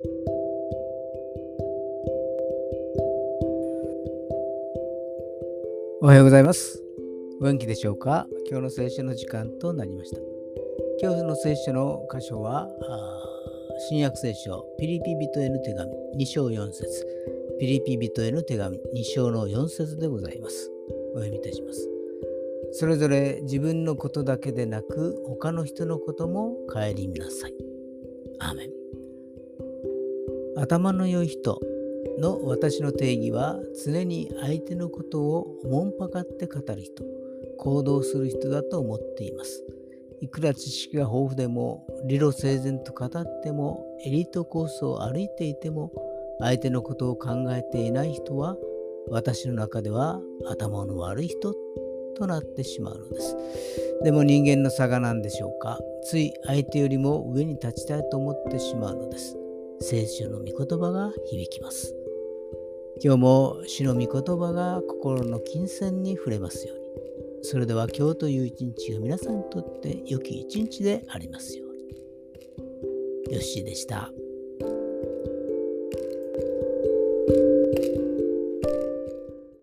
おはようございます。お元気でしょうか？今日の聖書の時間となりました。今日の聖書の箇所は、新約聖書、ピリピ人への手紙2章4節ピリピ人への手紙2章の4節でございます。お読みいたします。それぞれ自分のことだけでなく他の人のことも顧みなさい。アーメン。頭の良い人の私の定義は常に相手のことをおもんぱかって語る人、行動する人だと思っています。いくら知識が豊富でも理路整然と語ってもエリートコースを歩いていても相手のことを考えていない人は私の中では頭の悪い人となってしまうのです。でも人間の差が何でしょうか？つい相手よりも上に立ちたいと思ってしまうのです。聖書の御言葉が響きます。今日も主の御言葉が心の金銭に触れますように。それでは今日という一日が皆さんにとって良き一日でありますように。よッしーでした。